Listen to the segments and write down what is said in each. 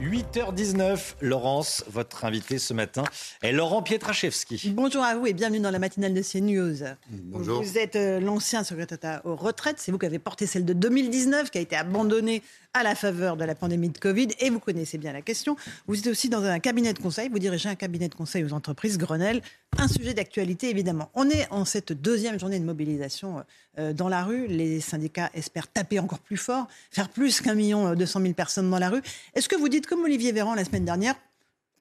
8h19, Laurence, votre invité ce matin est Laurent Pietraszewski. Bonjour à vous et bienvenue dans la matinale de CNews. Bonjour. Vous êtes euh, l'ancien secrétaire aux retraites, c'est vous qui avez porté celle de 2019 qui a été abandonnée à la faveur de la pandémie de Covid et vous connaissez bien la question. Vous êtes aussi dans un cabinet de conseil, vous dirigez un cabinet de conseil aux entreprises Grenelle. Un sujet d'actualité évidemment. On est en cette deuxième journée de mobilisation euh, dans la rue. Les syndicats espèrent taper encore plus fort, faire plus qu'un million deux cent mille personnes dans la rue. Est-ce que vous dites comme Olivier Véran la semaine dernière,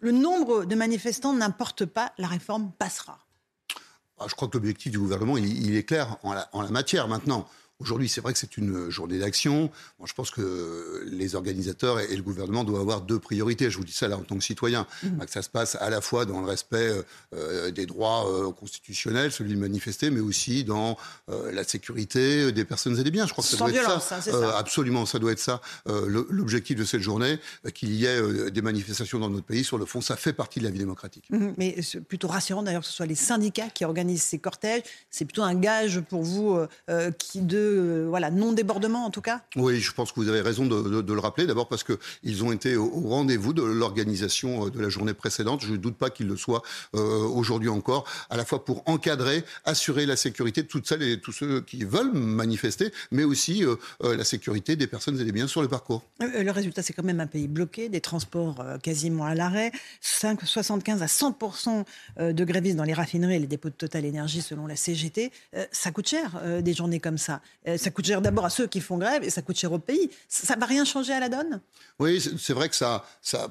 le nombre de manifestants n'importe pas, la réforme passera? Ah, Je crois que l'objectif du gouvernement, il, est clair en la, en la matière maintenant. Aujourd'hui, c'est vrai que c'est une journée d'action. Bon, je pense que les organisateurs et, le gouvernement doivent avoir deux priorités. Je vous dis ça là en tant que citoyen. Mmh. Que ça se passe à la fois dans le respect euh, des droits euh, constitutionnels, celui de manifester, mais aussi dans euh, la sécurité des personnes et des biens. Je crois que ça Sans doit violence, être ça. Hein, ça. absolument, ça doit être ça. L'objectif de cette journée, qu'il y ait des manifestations dans notre pays, sur le fond, ça fait partie de la vie démocratique. Mmh. Mais c'est plutôt rassurant d'ailleurs que ce soit les syndicats qui organisent ces cortèges. C'est plutôt un gage pour vous qui de euh, voilà, non-débordement en tout cas Oui, je pense que vous avez raison de, de, de le rappeler. D'abord parce qu'ils ont été au, au rendez-vous de l'organisation de la journée précédente. Je ne doute pas qu'ils le soient euh, aujourd'hui encore, à la fois pour encadrer, assurer la sécurité de toutes celles et tous ceux qui veulent manifester, mais aussi euh, la sécurité des personnes et des biens sur le parcours. Le résultat, c'est quand même un pays bloqué, des transports quasiment à l'arrêt, 75 à 100% de grévistes dans les raffineries et les dépôts de Total Énergie selon la CGT. Ça coûte cher, des journées comme ça ça coûte cher d'abord à ceux qui font grève et ça coûte cher au pays. Ça ne va rien changer à la donne? Oui, c'est vrai que ça,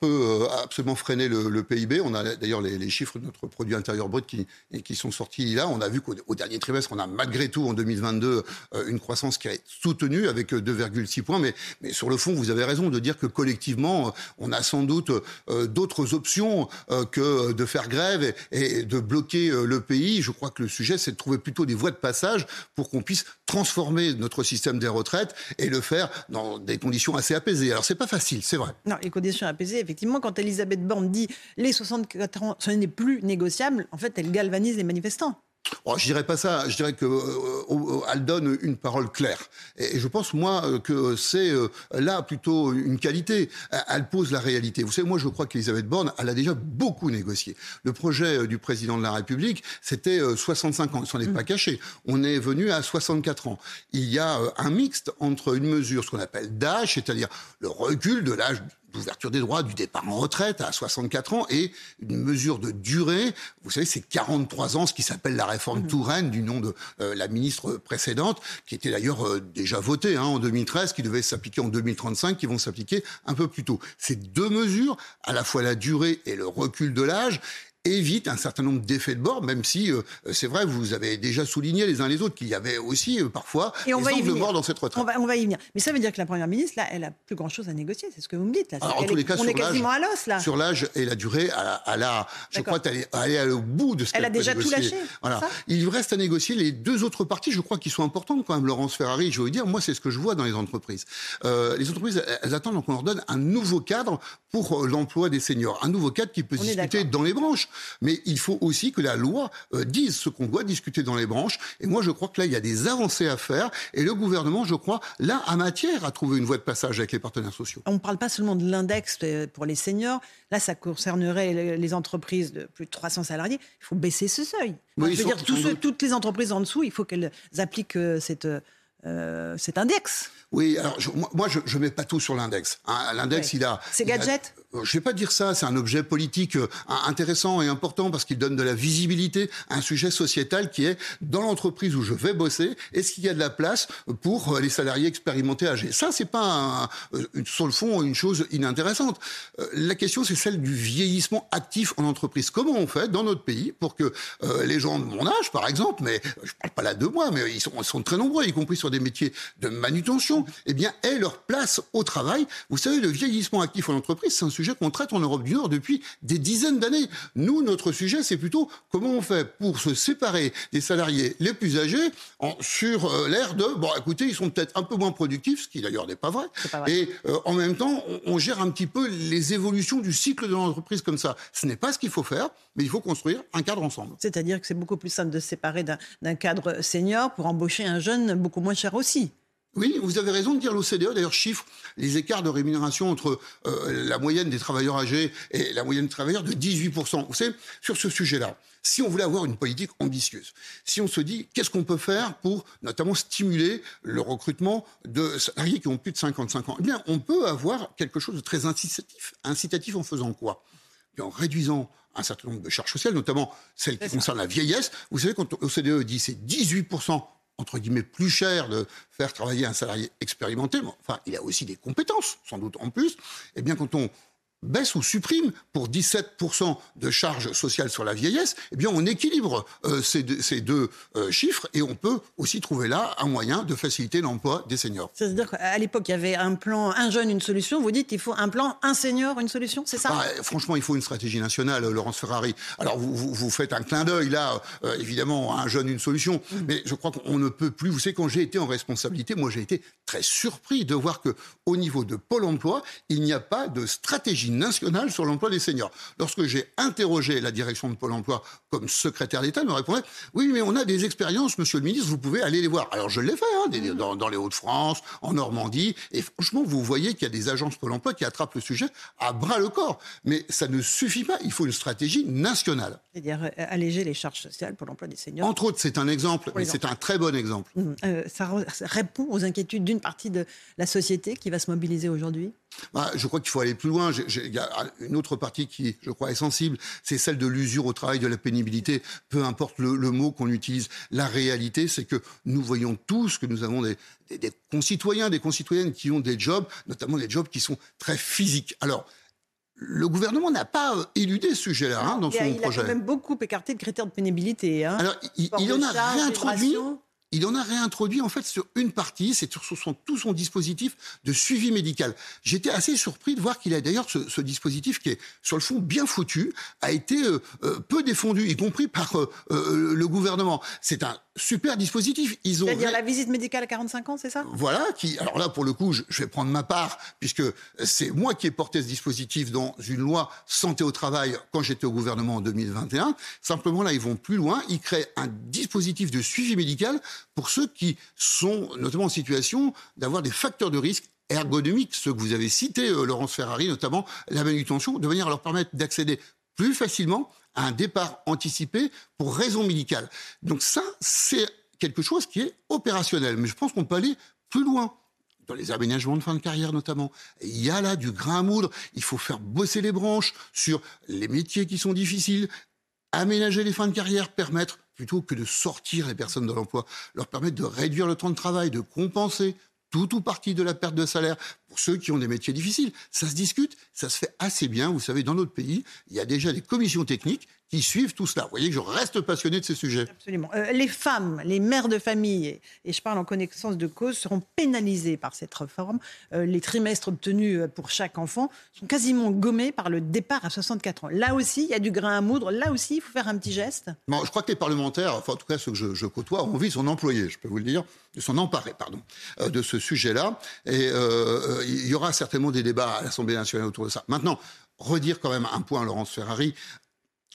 peut absolument freiner le, PIB. On a d'ailleurs les, chiffres de notre produit intérieur brut qui, sont sortis là. On a vu qu'au dernier trimestre, on a malgré tout en 2022 une croissance qui est soutenue avec 2,6 points. Mais, sur le fond, vous avez raison de dire que collectivement, on a sans doute euh, d'autres options euh, que de faire grève et, de bloquer euh, le pays. Je crois que le sujet, c'est de trouver plutôt des voies de passage pour qu'on puisse transformer notre système des retraites et le faire dans des conditions assez apaisées. Alors c'est pas facile, c'est vrai. Non, les conditions apaisées, effectivement, quand Elisabeth Borne dit les 64 ans, ce n'est plus négociable, en fait, elle galvanise les manifestants. Oh, je dirais pas ça. Je dirais que euh, elle donne une parole claire. Et, et je pense moi que c'est euh, là plutôt une qualité. Elle pose la réalité. Vous savez, moi je crois qu'Elisabeth Borne, elle a déjà beaucoup négocié. Le projet du président de la République, c'était euh, 65 ans. Il s'en est mmh. pas caché. On est venu à 64 ans. Il y a un mixte entre une mesure, ce qu'on appelle d'âge, c'est-à-dire le recul de l'âge d'ouverture des droits, du départ en retraite à 64 ans et une mesure de durée. Vous savez, c'est 43 ans, ce qui s'appelle la réforme mmh. Touraine, du nom de euh, la ministre précédente, qui était d'ailleurs euh, déjà votée hein, en 2013, qui devait s'appliquer en 2035, qui vont s'appliquer un peu plus tôt. Ces deux mesures, à la fois la durée et le recul de l'âge, évite un certain nombre d'effets de bord, même si euh, c'est vrai, vous avez déjà souligné les uns les autres qu'il y avait aussi euh, parfois Et on des va angles morts dans cette retraite. On va, on va y venir. Mais ça veut dire que la Première ministre, là, elle a plus grand-chose à négocier, c'est ce que vous me dites. Là. Alors, en Elle tous est- les cas, on est quasiment à l'os, là. Sur l'âge et la durée, elle a, elle a- je crois qu'elle est allée au bout de ce Elle qu'elle a peut déjà tout lâché, Voilà. Il reste à négocier les deux autres parties, je crois, qui sont importantes quand même. Laurence Ferrari, je vous dire, moi, c'est ce que je vois dans les entreprises. Euh, les entreprises, elles, elles attendent qu'on leur donne un nouveau cadre pour euh, l'emploi des seniors. Un nouveau cadre qui peut se discuter dans les branches. Mais il faut aussi que la loi euh, dise ce qu'on doit discuter dans les branches. Et moi, je crois que là, il y a des avancées à faire. Et le gouvernement, je crois, là, a matière à trouver une voie de passage avec les partenaires sociaux. On ne parle pas seulement de l'index euh, pour les seniors. Là, ça concernerait les- entreprises de plus de 300 salariés. Il faut baisser ce seuil. Enfin, Oui, je veux dire, tous ceux- toutes les entreprises en dessous, il faut qu'elles appliquent cette, cet index. Oui, alors je- moi, je ne mets pas tout sur l'index. hein. L'index, il a. C'est gadget? Je ne vais pas dire ça, c'est un objet politique euh, intéressant et important parce qu'il donne de la visibilité à un sujet sociétal qui est dans l'entreprise où je vais bosser, est-ce qu'il y a de la place pour euh, les salariés expérimentés âgés? Ça, c'est pas un, euh, sur le fond une chose inintéressante. La question, c'est celle du vieillissement actif en entreprise. Comment on fait dans notre pays pour que les gens de mon âge, par exemple, mais je parle pas là de moi, mais ils sont, ils sont très nombreux, y compris sur des métiers de manutention, eh bien, aient leur place au travail. Vous savez, le vieillissement actif en entreprise, c'est un sujet sujet qu'on traite en Europe du Nord depuis des dizaines d'années. Nous, notre sujet, c'est plutôt comment on fait pour se séparer des salariés les plus âgés en, sur euh, l'air de, bon, écoutez, ils sont peut-être un peu moins productifs, ce qui d'ailleurs n'est pas vrai. Et euh, en même temps, on, gère un petit peu les évolutions du cycle de l'entreprise comme ça. Ce n'est pas ce qu'il faut faire, mais il faut construire un cadre ensemble. C'est-à-dire que c'est beaucoup plus simple de se séparer d'un cadre senior pour embaucher un jeune beaucoup moins cher aussi. Oui, vous avez raison de dire l'OCDE, d'ailleurs, chiffre les écarts de rémunération entre euh, la moyenne des travailleurs âgés et la moyenne des travailleurs de 18%. Vous savez, sur ce sujet-là, si on voulait avoir une politique ambitieuse, si on se dit qu'est-ce qu'on peut faire pour notamment stimuler le recrutement de salariés qui ont plus de 55 ans, eh bien, on peut avoir quelque chose de très incitatif. Incitatif en faisant quoi? Eh En réduisant un certain nombre de charges sociales, notamment celles qui concernent la vieillesse. Vous savez, quand l'OCDE dit c'est 18% entre guillemets, plus cher de faire travailler un salarié expérimenté, mais enfin, il a aussi des compétences, sans doute en plus, eh bien, quand on baisse ou supprime pour 17% de charges sociales sur la vieillesse, eh bien on équilibre euh, ces deux, ces deux euh, chiffres et on peut aussi trouver là un moyen de faciliter l'emploi des seniors. C'est-à-dire qu'à l'époque, il y avait un plan un jeune, une solution. Vous dites qu'il faut un plan un senior, une solution, c'est ça? Ah, Franchement, il faut une stratégie nationale, Laurence Ferrari. Alors vous, vous, faites un clin d'œil là, euh, évidemment, un jeune, une solution. Mm. Mais je crois qu'on ne peut plus. Vous savez, quand j'ai été en responsabilité, moi j'ai été très surpris de voir que au niveau de Pôle Emploi, il n'y a pas de stratégie nationale sur l'emploi des seniors. Lorsque j'ai interrogé la direction de Pôle emploi comme secrétaire d'État, elle me répondait Oui, mais on a des expériences, monsieur le ministre, vous pouvez aller les voir. Alors je l'ai fait, hein, dans, les Hauts-de-France, en Normandie, et franchement, vous voyez qu'il y a des agences Pôle emploi qui attrapent le sujet à bras le corps. Mais ça ne suffit pas, il faut une stratégie nationale. C'est-à-dire euh, alléger les charges sociales pour l'emploi des seniors. Entre autres, c'est un exemple, mais c'est un très bon exemple. Mmh. Euh, ça répond aux inquiétudes d'une partie de la société qui va se mobiliser aujourd'hui? Bah, je crois qu'il faut aller plus loin. Il y a une autre partie qui, je crois, est sensible, c'est celle de l'usure au travail, de la pénibilité. Peu importe le, mot qu'on utilise, la réalité, c'est que nous voyons tous que nous avons des, concitoyens, des concitoyennes qui ont des jobs, notamment des jobs qui sont très physiques. Alors, le gouvernement n'a pas euh, éludé ce sujet-là hein, dans son projet. Il a quand même beaucoup écarté le critère de pénibilité. Hein. Alors, il, il en a réintroduit il en a réintroduit en fait sur une partie, c'est sur son, tout son dispositif de suivi médical. J'étais assez surpris de voir qu'il a d'ailleurs ce, dispositif qui est sur le fond bien foutu, a été euh, euh, peu défendu, y compris par euh, le gouvernement. C'est un super dispositif. Ils ont C'est-à-dire la visite médicale à 45 ans, c'est ça? Voilà. Qui, alors là, pour le coup, je, vais prendre ma part, puisque c'est moi qui ai porté ce dispositif dans une loi santé au travail quand j'étais au gouvernement en 2021. Simplement, là, ils vont plus loin. Ils créent un dispositif de suivi médical pour ceux qui sont notamment en situation d'avoir des facteurs de risque ergonomiques, ceux que vous avez cités, euh, Laurence Ferrari, notamment la manutention, de manière à leur permettre d'accéder plus facilement à un départ anticipé pour raison médicale. Donc ça, c'est quelque chose qui est opérationnel. Mais je pense qu'on peut aller plus loin dans les aménagements de fin de carrière notamment. Il y a là du grain à moudre, il faut faire bosser les branches sur les métiers qui sont difficiles, aménager les fins de carrière, permettre, plutôt que de sortir les personnes de l'emploi, leur permettre de réduire le temps de travail, de compenser tout ou partie de la perte de salaire pour ceux qui ont des métiers difficiles. Ça se discute, ça se fait assez bien. Vous savez, dans notre pays, il y a déjà des commissions techniques qui suivent tout cela. Vous voyez que je reste passionné de ces sujets. Absolument. Euh, les femmes, les mères de famille, et, je parle en connaissance de cause, seront pénalisées par cette réforme. Euh, les trimestres obtenus euh, pour chaque enfant sont quasiment gommés par le départ à 64 ans. Là aussi, il y a du grain à moudre. Là aussi, il faut faire un petit geste. Bon, je crois que les parlementaires, enfin en tout cas ceux que je, côtoie, ont envie de son employé, je peux vous le dire, de s'en emparer, pardon, de ce sujet-là. Et il y aura certainement des débats à l'Assemblée nationale autour de ça. Maintenant, redire quand même un point, Laurence Ferrari,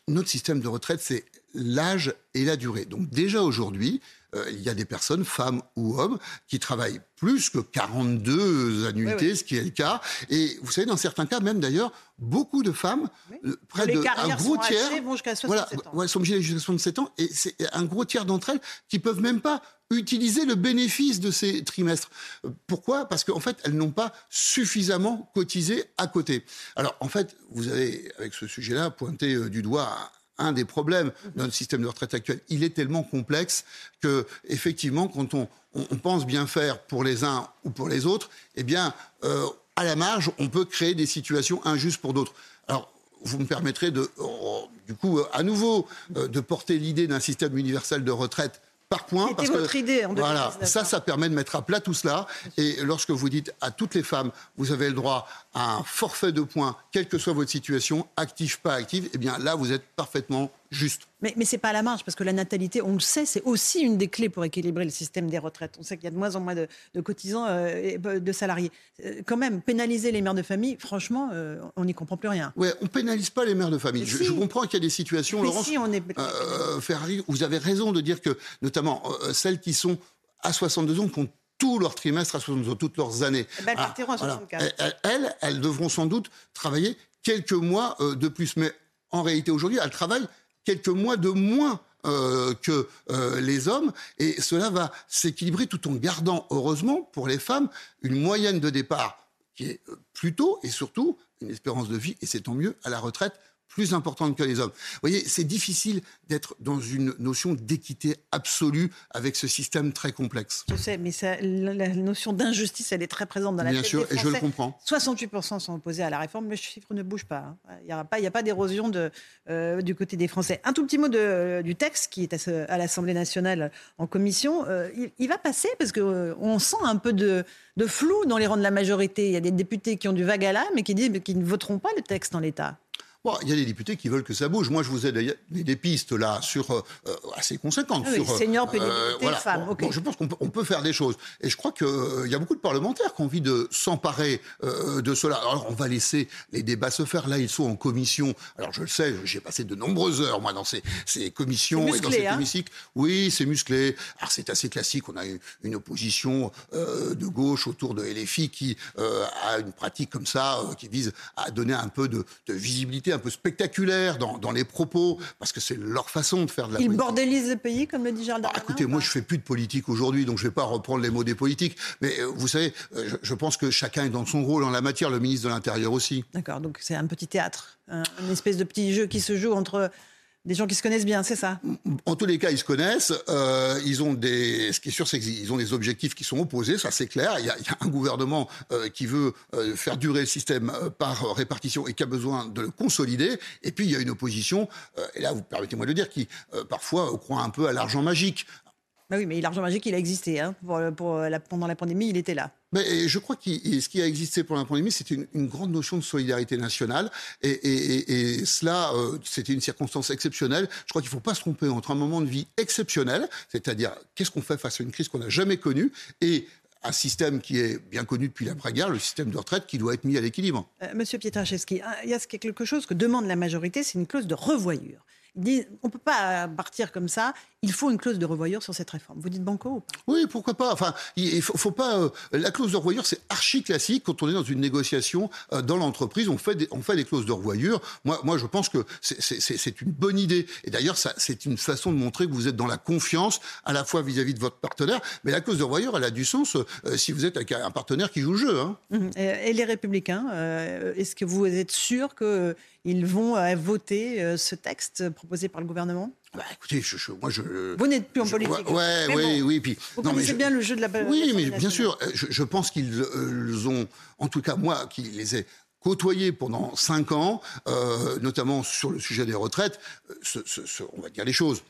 notre système de retraite, c'est l'âge et la durée. Donc déjà aujourd'hui, euh, il y a des personnes, femmes ou hommes, qui travaillent plus que 42 annuités, ce qui est le cas. Et vous savez, dans certains cas, même d'ailleurs, beaucoup de femmes, euh, près Les de un gros sont tiers, hachées, vont jusqu'à voilà, 67 ans. ouais, sont obligées jusqu'à 67 ans, et c'est un gros tiers d'entre elles qui peuvent même pas utiliser le bénéfice de ces trimestres. Euh, Pourquoi? Parce qu'en fait, elles n'ont pas suffisamment cotisé à côté. Alors, en fait, vous avez, avec ce sujet-là, pointé du doigt un des problèmes de notre système de retraite actuel. Il est tellement complexe que, effectivement, quand on, on- pense bien faire pour les uns ou pour les autres, eh bien, euh, à la marge, on peut créer des situations injustes pour d'autres. Alors, vous me permettrez de, oh, du coup, euh, à nouveau, euh, de porter l'idée d'un système universel de retraite par point. Parce que, votre idée en Voilà, 2019, ça, hein. ça permet de mettre à plat tout cela. Et lorsque vous dites à toutes les femmes, vous avez le droit un forfait de points, quelle que soit votre situation, active, pas active, eh bien là, vous êtes parfaitement juste. Mais, mais c'est pas à la marge, parce que la natalité, on le sait, c'est aussi une des clés pour équilibrer le système des retraites. On sait qu'il y a de moins en moins de, de cotisants euh, et de salariés. Euh, quand même, pénaliser les mères de famille, franchement, euh, on n'y comprend plus rien. Ouais, on pénalise pas les mères de famille. Je, si. je comprends qu'il y a des situations, Mais Laurence. si, on est- euh, Ferrari, vous avez raison de dire que, notamment, euh, celles qui sont à 62 ans, ont tout leur trimestre à 62 ans, toutes leurs années. Eh ben, elles Ah, partiront à voilà. 64. Elles, devront sans doute travailler quelques mois euh, de plus. Mais en réalité, aujourd'hui, elles travaillent quelques mois de moins euh, que euh, les hommes. Et cela va s'équilibrer tout en gardant, heureusement, pour les femmes, une moyenne de départ qui est plus tôt et surtout une espérance de vie, et c'est tant mieux, à la retraite plus importante que les hommes. Vous voyez, c'est difficile d'être dans une notion d'équité absolue avec ce système très complexe. Je sais, mais ça- la, notion d'injustice, elle est très présente dans la Bien tête sûr, des et je le comprends. 68% sont opposés à la réforme, mais le chiffre ne bouge pas. hein. Il n'y a pas, d'érosion euh, du côté des Français. Un tout petit mot de- du texte qui est à, l'Assemblée nationale en commission. Euh, il, il va passer parce qu'on sent un peu de, de flou dans les rangs de la majorité. Il y a des députés qui ont du vague à l'âme et qui disent qu'ils ne voteront pas le texte en l'état. Bon, il y a des députés qui veulent que ça bouge. Moi, je vous ai des, des pistes là sur euh, euh, assez conséquentes. Ah oui, sur, euh, seniors, pénibilité, femmes, Bon, ok. bon, je pense qu'on peut, faire des choses. Et je crois qu'il y a beaucoup de parlementaires qui ont envie de s'emparer euh, de cela. Alors, on va laisser les débats se faire. Là, ils sont en commission. Alors, je le sais, j'ai passé de nombreuses heures, moi, dans ces, ces commissions et dans cet hein. hémicycle. Oui, c'est musclé. Alors, c'est assez classique. On a une opposition euh, de gauche autour de LFI qui euh, a une pratique comme ça, euh, qui vise à donner un peu de, de visibilité, un peu spectaculaire dans, dans les propos, parce que c'est leur façon de faire de la Ils politique. bordélisent le pays, comme le dit Gérald Ah, Darmanin. écoutez, ou moi je fais plus de politique aujourd'hui, donc je vais pas reprendre les mots des politiques. Mais euh, vous savez, euh, je, je pense que chacun est dans son rôle en la matière, le ministre de l'Intérieur aussi. D'accord, donc c'est un petit théâtre, un- une espèce de petit jeu qui se joue entre des gens qui se connaissent bien, c'est ça? En tous les cas, ils se connaissent. euh, ils ont des. Ce qui est sûr, c'est qu'ils ont des objectifs qui sont opposés. Ça, c'est clair. Il y a, un gouvernement euh, qui veut euh, faire durer le système par répartition et qui a besoin de le consolider. Et puis, il y a une opposition. et là, vous permettez-moi de le dire, qui parfois croit un peu à l'argent magique. Bah oui, mais l'argent magique, il a existé. Hein. Pour, pour la- pendant la pandémie, il était là. Mais je crois que ce qui a existé pendant la pandémie, c'était une, une grande notion de solidarité nationale. Et, et- et- et cela, euh, c'était une circonstance exceptionnelle. Je crois qu'il ne faut pas se tromper entre un moment de vie exceptionnel, c'est-à-dire qu'est-ce qu'on fait face à une crise qu'on n'a jamais connue, et un système qui est bien connu depuis l'après-guerre, le système de retraite qui doit être mis à l'équilibre. Euh, Monsieur Pietraszewski, hein, il y a quelque chose que demande la majorité, c'est une clause de revoyure. Disent, on ne peut pas partir comme ça, il faut une clause de revoyure sur cette réforme. Vous dites banco ou pas? Oui, pourquoi pas. Enfin, il faut, faut pas. euh, la clause de revoyure, c'est archi classique quand on est dans une négociation euh, dans l'entreprise. On fait des, on fait des clauses de revoyure. Moi, moi, je pense que c'est- une bonne idée. Et d'ailleurs, c'est une façon de montrer que vous êtes dans la confiance à la fois vis-à-vis de votre partenaire. Mais la clause de revoyure, elle a du sens euh, si vous êtes avec un partenaire qui joue le jeu. Hein. Mhm. Et et les Républicains, euh, est-ce que vous êtes sûr qu'ils vont euh, voter euh, ce texte proposé par le gouvernement Bah, écoutez, je, je- moi, je. Vous n'êtes plus en je- politique. Ouais, Mais oui, bon, oui. Puis, Vous non, mais connaissez je- bien le jeu de la Oui, mais bien sûr, euh, je, je pense qu'ils euh, ont, en tout cas moi qui les ai côtoyés pendant cinq ans, euh, notamment sur le sujet des retraites, euh, ce- ce- ce- on va dire les choses.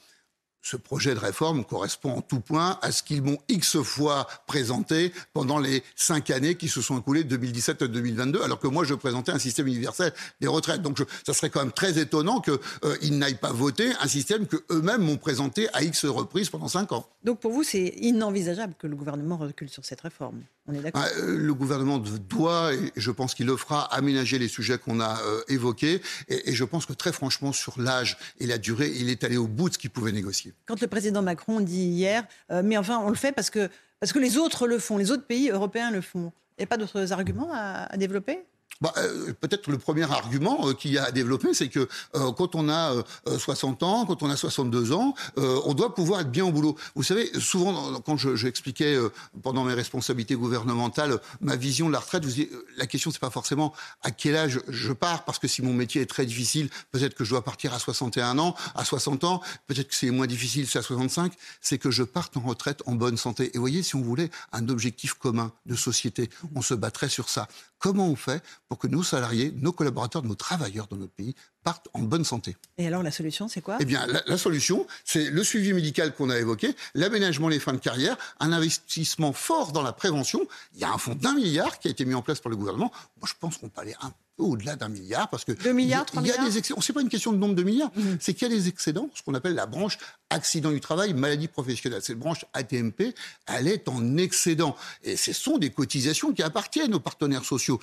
Ce projet de réforme correspond en tout point à ce qu'ils m'ont X fois présenté pendant les cinq années qui se sont écoulées de 2017 à 2022, alors que moi je présentais un système universel des retraites. Donc ça serait quand même très étonnant qu'ils n'aillent pas voter un système que eux-mêmes m'ont présenté à X reprises pendant cinq ans. Donc pour vous, c'est inenvisageable que le gouvernement recule sur cette réforme? On est d'accord. Ah, euh, le gouvernement doit, et je pense qu'il le fera, aménager les sujets qu'on a euh, évoqués. Et, et je pense que très franchement, sur l'âge et la durée, il est allé au bout de ce qu'il pouvait négocier. Quand le président Macron dit hier, euh, mais enfin, on le fait parce que, parce que les autres le font, les autres pays européens le font. Il n'y a pas d'autres arguments à, à développer? Bah, euh, Peut-être le premier argument euh, qu'il y a à développer, c'est que euh, quand on a euh, 60 ans, quand on a 62 ans, euh, on doit pouvoir être bien au boulot. Vous savez, souvent, quand je- j'expliquais euh, pendant mes responsabilités gouvernementales ma vision de la retraite, vous euh, la question, c'est pas forcément à quel âge je pars, parce que si mon métier est très difficile, peut-être que je dois partir à 61 ans, à 60 ans, peut-être que c'est moins difficile, c'est à 65, c'est que je parte en retraite en bonne santé. Et vous voyez, si on voulait un objectif commun de société, on se battrait sur ça. Comment on fait pour que nos salariés, nos collaborateurs, nos travailleurs dans notre pays partent en bonne santé Et alors, la solution, c'est quoi? Eh bien, la, la solution, c'est le suivi médical qu'on a évoqué, l'aménagement des fins de carrière, un investissement fort dans la prévention. Il y a un fonds d'un milliard qui a été mis en place par le gouvernement. Moi, je pense qu'on peut aller un peu au-delà d'un milliard parce que Deux milliards, il y a, il y a trois des excédents. C'est pas une question de nombre de milliards, c'est qu'il y a des excédents, ce qu'on appelle la branche accident du travail, maladie professionnelle. Cette branche ATMP, elle est en excédent et ce sont des cotisations qui appartiennent aux partenaires sociaux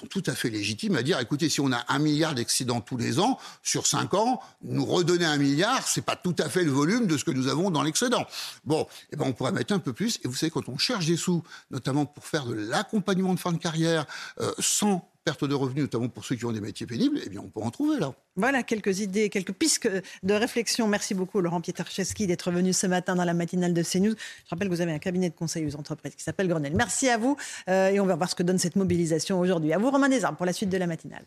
sont tout à fait légitimes à dire, écoutez, si on a un milliard d'accidents tous les ans, sur cinq ans, nous redonner un milliard, c'est pas tout à fait le volume de ce que nous avons dans l'excédent. Bon, eh ben, on pourrait mettre un peu plus. Et vous savez, quand on cherche des sous, notamment pour faire de l'accompagnement de fin de carrière, euh, sans perte de revenus, notamment pour ceux qui ont des métiers pénibles, eh bien, on peut en trouver là. Voilà quelques idées, quelques pistes de réflexion. Merci beaucoup, Laurent Pietraszewski, d'être venu ce matin dans la matinale de CNews. Je rappelle que vous avez un cabinet de conseil aux entreprises qui s'appelle Grenelle. Merci à vous euh, et on va voir ce que donne cette mobilisation aujourd'hui. À vous, Romain Desarmes, pour la suite de la matinale.